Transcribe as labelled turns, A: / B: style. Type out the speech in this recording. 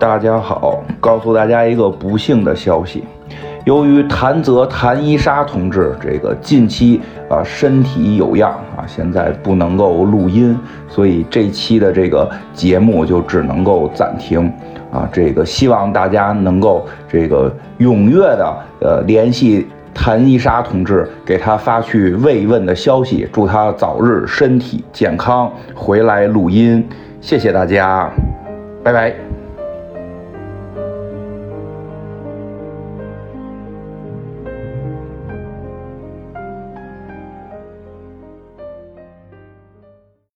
A: 大家好，告诉大家一个不幸的消息，由于谭泽谭一沙同志这个近期啊身体有恙啊，现在不能够录音，所以这期的这个节目就只能够暂停啊。这个希望大家能够这个踊跃的呃联系谭一沙同志，给他发去慰问的消息，祝他早日身体健康，回来录音。谢谢大家，拜拜。